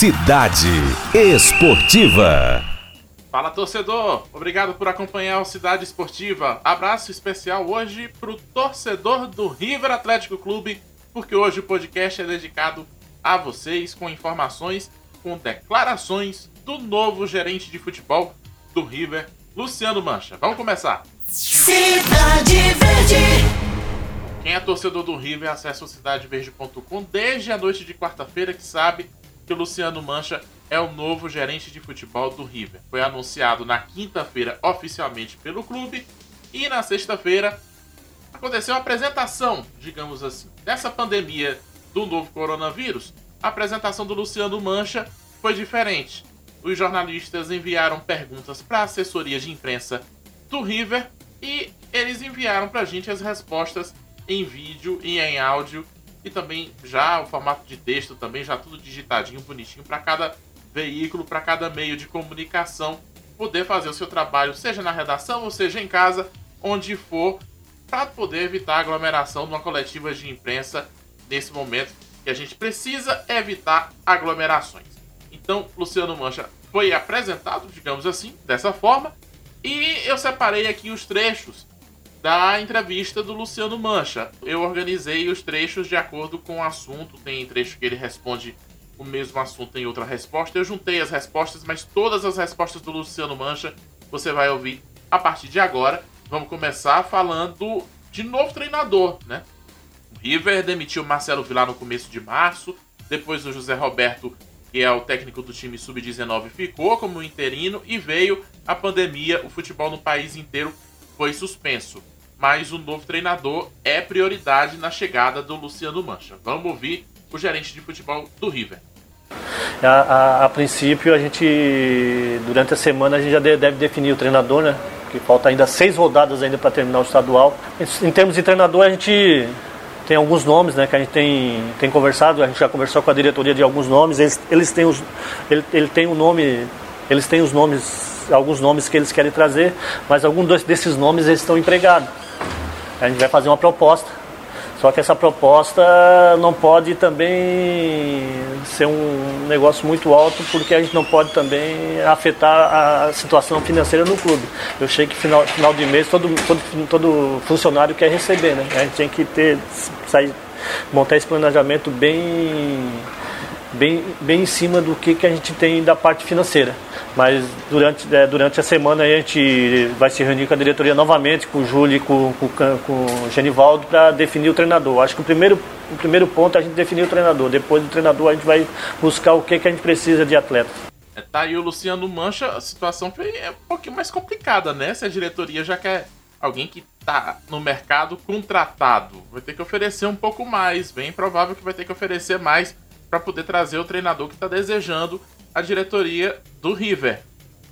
Cidade Esportiva. Fala torcedor, obrigado por acompanhar o Cidade Esportiva. Abraço especial hoje pro torcedor do River Atlético Clube, porque hoje o podcast é dedicado a vocês com informações, com declarações do novo gerente de futebol do River, Luciano Mancha. Vamos começar. Cidade Verde. Quem é torcedor do River acessa o cidadeverde.com desde a noite de quarta-feira que sabe que o Luciano Mancha é o novo gerente de futebol do River. Foi anunciado na quinta-feira oficialmente pelo clube e na sexta-feira aconteceu a apresentação, digamos assim, dessa pandemia do novo coronavírus. A apresentação do Luciano Mancha foi diferente. Os jornalistas enviaram perguntas para a assessoria de imprensa do River e eles enviaram para a gente as respostas em vídeo e em áudio e também já o formato de texto também já tudo digitadinho, bonitinho para cada veículo, para cada meio de comunicação poder fazer o seu trabalho, seja na redação ou seja em casa, onde for, para poder evitar aglomeração numa coletiva de imprensa nesse momento que a gente precisa evitar aglomerações. Então, Luciano Mancha foi apresentado, digamos assim, dessa forma, e eu separei aqui os trechos da entrevista do Luciano Mancha. Eu organizei os trechos de acordo com o assunto. Tem trecho que ele responde o mesmo assunto em outra resposta. Eu juntei as respostas, mas todas as respostas do Luciano Mancha você vai ouvir a partir de agora. Vamos começar falando de novo treinador, né? O River demitiu Marcelo Vilar no começo de março. Depois o José Roberto, que é o técnico do time sub-19, ficou como interino e veio a pandemia. O futebol no país inteiro foi suspenso mas o novo treinador é prioridade na chegada do Luciano Mancha. Vamos ouvir o gerente de futebol do River. A, a, a princípio, a gente, durante a semana, a gente já deve definir o treinador, né? Que falta ainda seis rodadas ainda para terminar o estadual. Em termos de treinador, a gente tem alguns nomes, né? Que a gente tem, tem conversado, a gente já conversou com a diretoria de alguns nomes. Eles, eles têm os, ele, ele tem o um nome, eles têm os nomes, alguns nomes que eles querem trazer, mas alguns desses nomes eles estão empregados. A gente vai fazer uma proposta. Só que essa proposta não pode também ser um negócio muito alto, porque a gente não pode também afetar a situação financeira no clube. Eu sei que final, final de mês todo, todo, todo funcionário quer receber, né? A gente tem que ter, sair, montar esse planejamento bem bem, bem em cima do que, que a gente tem da parte financeira. Mas durante, é, durante a semana a gente vai se reunir com a diretoria novamente, com o Júlio e com, com, com o Genivaldo, para definir o treinador. Acho que o primeiro, o primeiro ponto é a gente definir o treinador. Depois do treinador a gente vai buscar o que, que a gente precisa de atleta. É, tá aí o Luciano Mancha, a situação foi é um pouquinho mais complicada, né? Se a diretoria já quer alguém que tá no mercado contratado, vai ter que oferecer um pouco mais. Bem provável que vai ter que oferecer mais para poder trazer o treinador que está desejando a diretoria do River.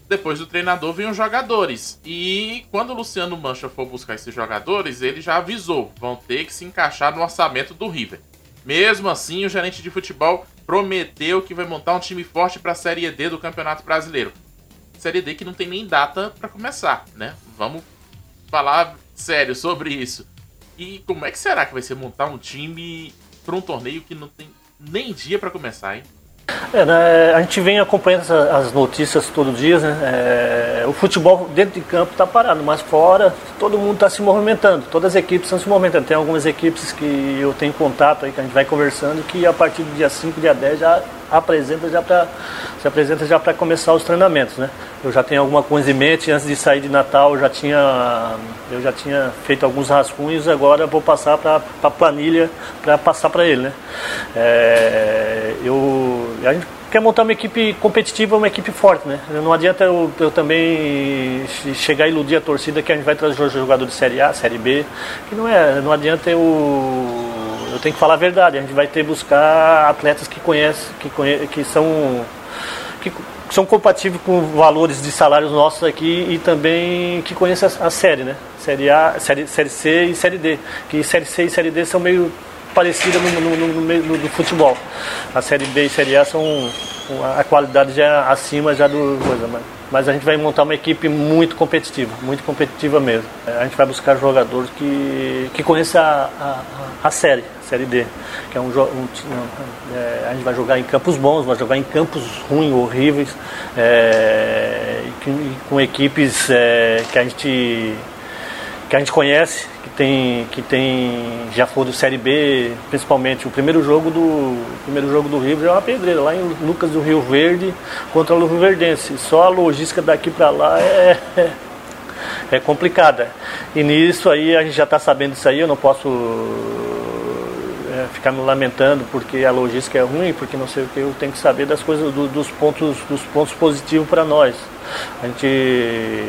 Depois do treinador vem os jogadores. E quando o Luciano Mancha for buscar esses jogadores, ele já avisou: vão ter que se encaixar no orçamento do River. Mesmo assim, o gerente de futebol prometeu que vai montar um time forte para a Série D do Campeonato Brasileiro. Série D que não tem nem data para começar, né? Vamos falar sério sobre isso. E como é que será que vai ser montar um time para um torneio que não tem nem dia para começar, hein? É, né, a gente vem acompanhando as notícias todo dia, né? É, o futebol dentro de campo está parado, mas fora todo mundo está se movimentando, todas as equipes estão se movimentando. Tem algumas equipes que eu tenho contato aí, que a gente vai conversando, que a partir do dia 5, dia 10 já apresenta já para se apresenta já para começar os treinamentos, né? Eu já tenho alguma coisa em mente, antes de sair de Natal eu já tinha eu já tinha feito alguns rascunhos, agora vou passar para a planilha para passar para ele, né? É, eu a gente quer montar uma equipe competitiva, uma equipe forte, né? Não adianta eu, eu, também chegar a iludir a torcida que a gente vai trazer jogador de Série A, Série B, que não é, não adianta eu eu tenho que falar a verdade, a gente vai ter que buscar atletas que conhecem, que, conhe, que são que são compatíveis com valores de salários nossos aqui e também que conhecem a, a série, né? Série A, série, série C e Série D. Que Série C e Série D são meio parecidas no, no, no, no, no futebol. A Série B e Série A são a qualidade já acima já do coisa, mas, mas a gente vai montar uma equipe muito competitiva, muito competitiva mesmo. A gente vai buscar jogadores que, que conheçam a, a, a série, série D, que é um, um é, a gente vai jogar em campos bons, vai jogar em campos ruins, horríveis, é, e, com equipes é, que a gente que a gente conhece, que tem, que tem já for do Série B, principalmente o primeiro jogo do primeiro jogo do River é uma pedreira lá em Lucas do Rio Verde contra o Rio Verdense. Só a logística daqui para lá é, é é complicada. E nisso aí a gente já está sabendo disso aí, eu não posso ficar me lamentando porque a logística é ruim, porque não sei o que, eu tenho que saber das coisas, do, dos, pontos, dos pontos positivos para nós. A gente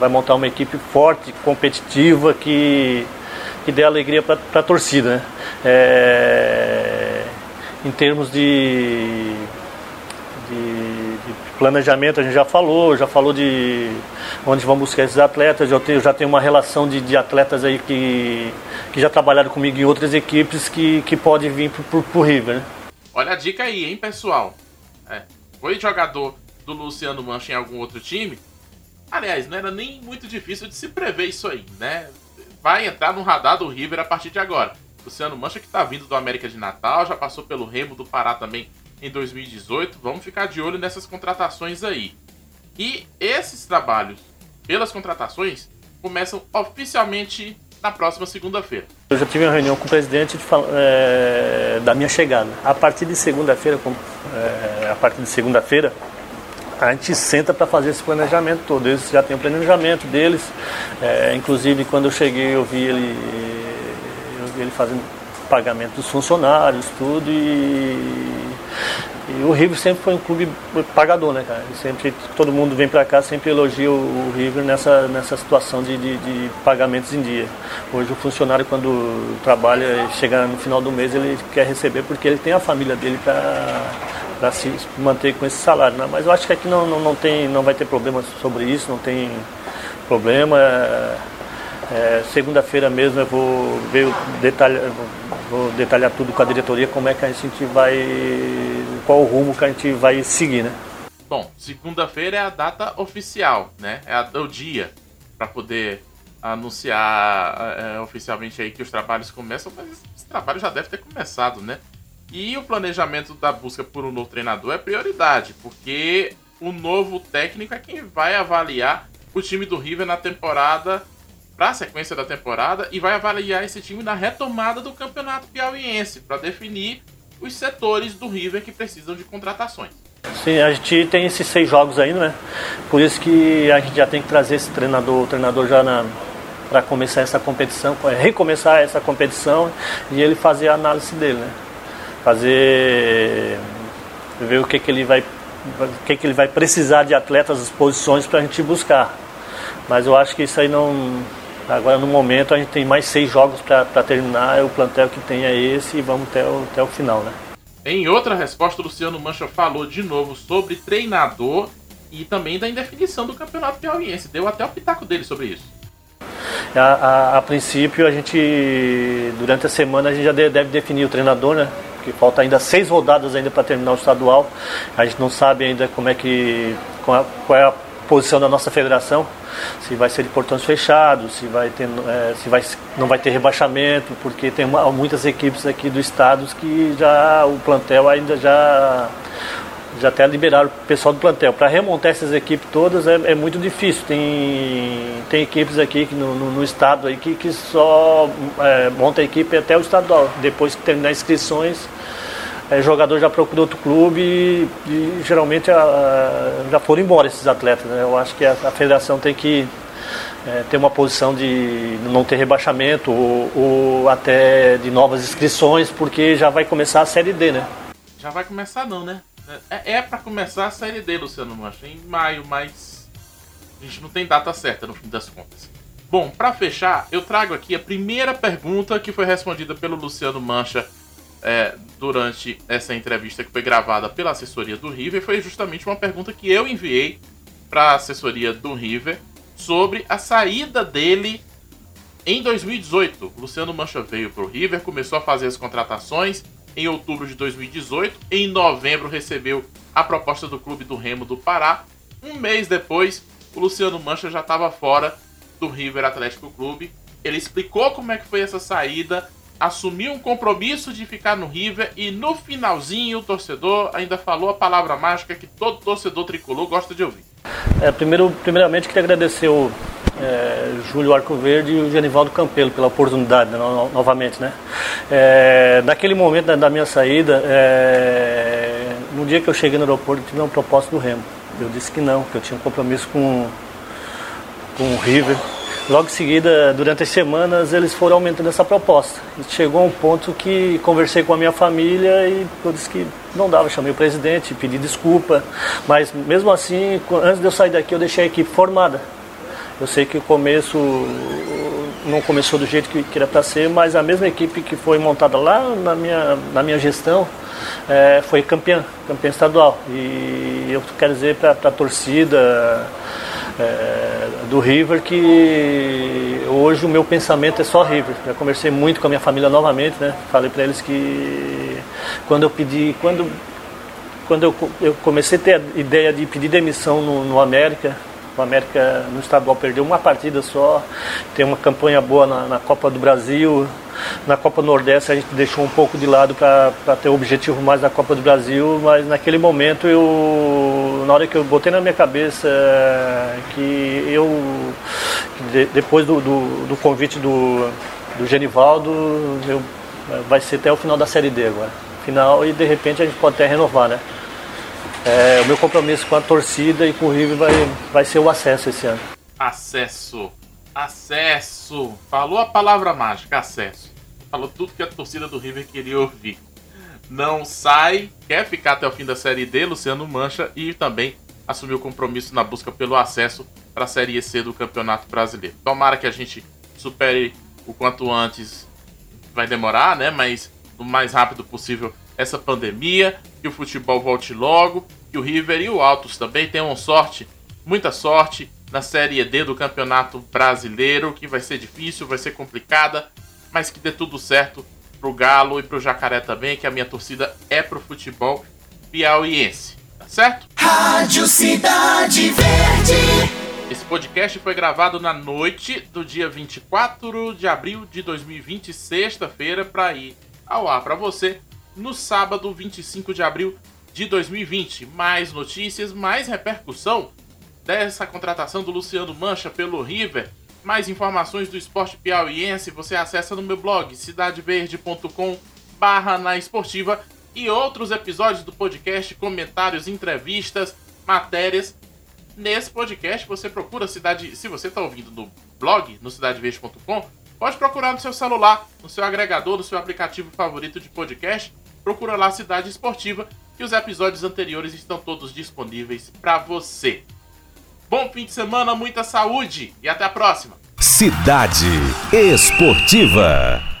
vai montar uma equipe forte, competitiva, que, que dê alegria para a torcida. Né? É, em termos de, planejamento, a gente já falou, já falou de onde vamos buscar esses atletas. Eu, tenho, já tenho uma relação de, de atletas aí que, que já trabalharam comigo em outras equipes que, que pode vir para o River. Né? Olha a dica aí, hein, pessoal? É, foi jogador do Luciano Mancha em algum outro time? Aliás, não era nem muito difícil de se prever isso aí, né? Vai entrar no radar do River a partir de agora. Luciano Mancha que está vindo do América de Natal, já passou pelo Remo do Pará também em 2018. Vamos ficar de olho nessas contratações aí. E esses trabalhos pelas contratações começam oficialmente na próxima segunda-feira. Eu já tive uma reunião com o presidente é, da minha chegada. A partir de segunda-feira, é, a partir de segunda-feira, a gente senta para fazer esse planejamento todo. Eles já têm o planejamento deles. É, inclusive, quando eu cheguei, eu vi ele, eu vi ele fazendo pagamento dos funcionários, tudo. E, e o River sempre foi um clube pagador, né, cara? sempre, todo mundo vem para cá, sempre elogia o, River nessa, nessa situação de, de, de, pagamentos em dia. Hoje o funcionário, quando trabalha, chega no final do mês, ele quer receber porque ele tem a família dele para para se manter com esse salário. Né? Mas eu acho que aqui não, não, não, tem, não vai ter problema sobre isso, não tem problema. É Segunda-feira mesmo eu vou ver detalhar, vou detalhar tudo com a diretoria como é que a gente vai. qual o rumo que a gente vai seguir, né? Bom, segunda-feira é a data oficial, né? É, a, é o dia para poder anunciar é, oficialmente aí que os trabalhos começam, mas esse trabalho já deve ter começado, né? E o planejamento da busca por um novo treinador é prioridade, porque o novo técnico é quem vai avaliar o time do River na temporada, para a sequência da temporada, e vai avaliar esse time na retomada do campeonato piauiense, para definir os setores do River que precisam de contratações. Sim, a gente tem esses seis jogos ainda, né? Por isso que a gente já tem que trazer esse treinador, o treinador já para começar essa competição, recomeçar essa competição e ele fazer a análise dele, né? fazer ver o que, que ele vai o que, que ele vai precisar de atletas, as posições para a gente buscar. Mas eu acho que isso aí não. Agora no momento a gente tem mais seis jogos para terminar, o plantel que tem é esse e vamos até o, até o final, né? Em outra resposta, o Luciano Mancha falou de novo sobre treinador e também da indefinição do campeonato piauiense. Deu até o pitaco dele sobre isso. A, a, a princípio, a gente, durante a semana, a gente já deve definir o treinador, né? porque falta ainda seis rodadas ainda para terminar o estadual. A gente não sabe ainda como é que qual é a posição da nossa federação, se vai ser de portões fechados, se vai ter, é, se vai, não vai ter rebaixamento, porque tem uma, muitas equipes aqui do estado que já o plantel ainda já já até liberaram o pessoal do plantel. Para remontar essas equipes todas é, é, muito difícil. Tem, tem equipes aqui no, no, no estado aí que, que só é, monta a equipe até o estadual. Depois que terminar inscrições, é, jogador já procura outro clube e, e geralmente a, já foram embora esses atletas. Né? Eu acho que a, a federação tem que é, ter uma posição de não ter rebaixamento ou, ou, até de novas inscrições, porque já vai começar a Série D, né? Já vai começar não, né? É, é para começar a Série D, Luciano Mancha, em maio, mas a gente não tem data certa no fim das contas. Bom, para fechar, eu trago aqui a primeira pergunta que foi respondida pelo Luciano Mancha é, durante essa entrevista que foi gravada pela assessoria do River foi justamente uma pergunta que eu enviei para a assessoria do River sobre a saída dele em 2018. Luciano Mancha veio para o River, começou a fazer as contratações em outubro de 2018. Em novembro recebeu a proposta do clube do Remo do Pará. Um mês depois, o Luciano Mancha já estava fora do River Atlético Clube. Ele explicou como é que foi essa saída, assumiu um compromisso de ficar no River e no finalzinho o torcedor ainda falou a palavra mágica que todo torcedor tricolor gosta de ouvir. É, primeiro, primeiramente, queria agradecer o é, Júlio Arcoverde e o Genivaldo Campelo pela oportunidade, né, no, novamente. Né? É, naquele momento da, da minha saída, é, no dia que eu cheguei no aeroporto, tive uma proposta do Remo. Eu disse que não, que eu tinha um compromisso com, com o River. Logo em seguida, durante as semanas, eles foram aumentando essa proposta. E chegou um ponto que conversei com a minha família e eu disse que não dava. Chamei o presidente, pedi desculpa. Mas mesmo assim, antes de eu sair daqui, eu deixei a equipe formada. Eu sei que o começo não começou do jeito que, que era para ser, mas a mesma equipe que foi montada lá na minha, na minha gestão é, foi campeã, campeã estadual. E eu quero dizer para a torcida é, do River que hoje o meu pensamento é só River. Já conversei muito com a minha família novamente, né? Falei para eles que quando eu pedi, quando quando eu, eu comecei a ter a ideia de pedir demissão no, no América, o América no estadual perdeu uma partida só, tem uma campanha boa na, na Copa do Brasil, na Copa Nordeste a gente deixou um pouco de lado para ter o objetivo mais da Copa do Brasil, mas naquele momento eu, na hora que eu botei na minha cabeça que eu, que depois do, do, do, convite do, do Genivaldo, eu, vai ser até o final da Série D agora. Final e de repente a gente pode até renovar, né? É, o meu compromisso com a torcida e com o River vai, vai ser o acesso esse ano. Acesso. Acesso. Falou a palavra mágica, acesso. Falou tudo que a torcida do River queria ouvir. Não sai, quer ficar até o fim da Série D, Luciano Mancha, e também assumiu compromisso na busca pelo acesso para a Série C do Campeonato Brasileiro. Tomara que a gente supere o quanto antes. Vai demorar, né? Mas o mais rápido possível essa pandemia, que o futebol volte logo, que o River e o Altos também tenham sorte, muita sorte na Série D do Campeonato Brasileiro, que vai ser difícil, vai ser complicada, mas que dê tudo certo pro Galo e pro Jacaré também, que a minha torcida é pro futebol piauiense. Tá certo? Rádio Cidade Verde. Esse podcast foi gravado na noite do dia 24 de abril de 2020, sexta-feira, para ir ao ar para você no sábado 25 de abril de 2020. Mais notícias, mais repercussão dessa contratação do Luciano Mancha pelo River. Mais informações do esporte piauiense você acessa no meu blog cidadeverde.com barra na esportiva e outros episódios do podcast, comentários, entrevistas, matérias. Nesse podcast você procura Cidade... Se você está ouvindo no blog, no cidadeverde.com, pode procurar no seu celular, no seu agregador, no seu aplicativo favorito de podcast. Procura lá Cidade Esportiva e os episódios anteriores estão todos disponíveis para você. Bom fim de semana, muita saúde e até a próxima. Cidade Esportiva.